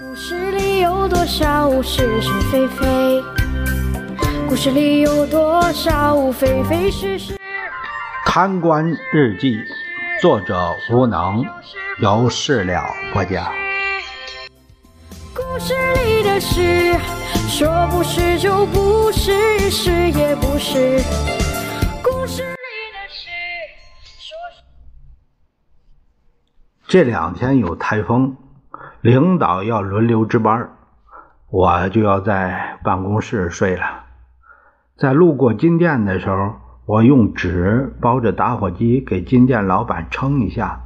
故事里有多少是是非非？故事里有多少非非是是？贪官日记，作者无能，由事了播讲。故事里的事，说不是就不是，是也不是。故事里的事，说。这两天有台风，领导要轮流值班，我就要在办公室睡了。在路过金店的时候，我用纸包着打火机给金店老板称一下，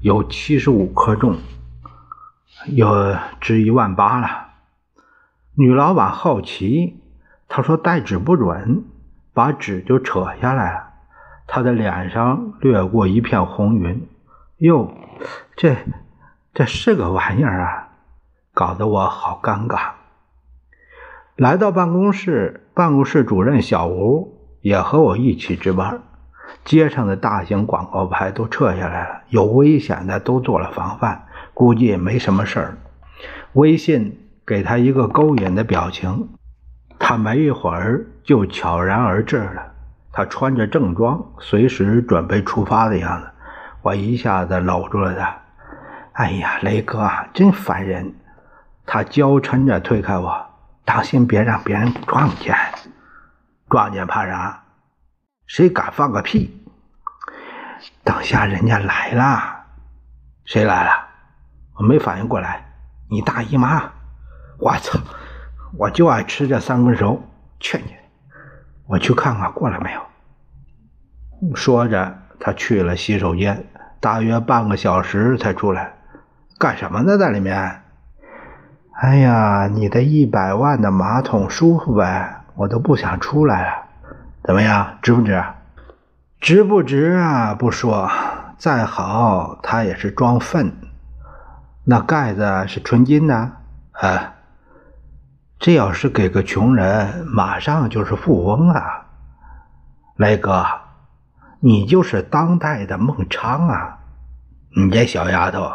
有七十五克重，有值一万八了。女老板好奇，她说带纸不准，把纸就扯下来了。她的脸上掠过一片红云，哟，这这是个玩意儿啊，搞得我好尴尬。来到办公室，办公室主任小吴也和我一起值班。街上的大型广告牌都撤下来了，有危险的都做了防范，估计也没什么事儿。微信给他一个勾引的表情，他没一会儿就悄然而至了。他穿着正装，随时准备出发的样子。我一下子搂住了他。哎呀，雷哥，真烦人！他娇嗔着推开我。当心别让别人撞见，撞见怕啥？谁敢放个屁？等下人家来了，谁来了？我没反应过来。你大姨妈！我操！我就爱吃这三根熟，去你！我去看看过来没有。说着，他去了洗手间，大约半个小时才出来。干什么呢？在里面？哎呀，你的一百万的马桶舒服呗，我都不想出来了。怎么样，值不值？值不值啊？不说，再好它也是装粪。那盖子是纯金的，啊，这要是给个穷人，马上就是富翁啊。雷哥，你就是当代的孟昌啊！你这小丫头，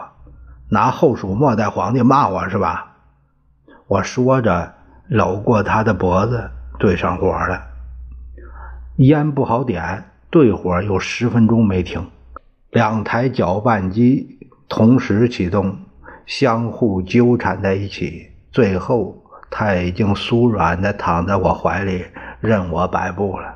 拿后蜀末代皇帝骂我是吧？我说着，搂过他的脖子，对上火了。烟不好点，对火有十分钟没停。两台搅拌机同时启动，相互纠缠在一起。最后，他已经酥软的躺在我怀里，任我摆布了。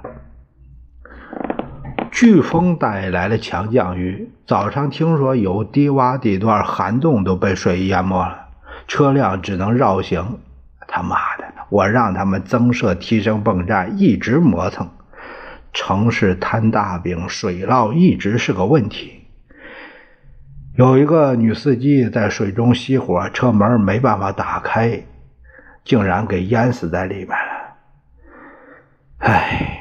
飓风带来了强降雨，早上听说有低洼地段涵洞都被水淹没了。车辆只能绕行，他妈的！我让他们增设提升泵站，一直磨蹭。城市摊大饼，水涝一直是个问题。有一个女司机在水中熄火，车门没办法打开，竟然给淹死在里面了。唉，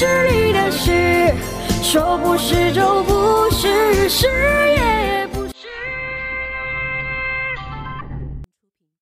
是你的事。说不是就不是，是也。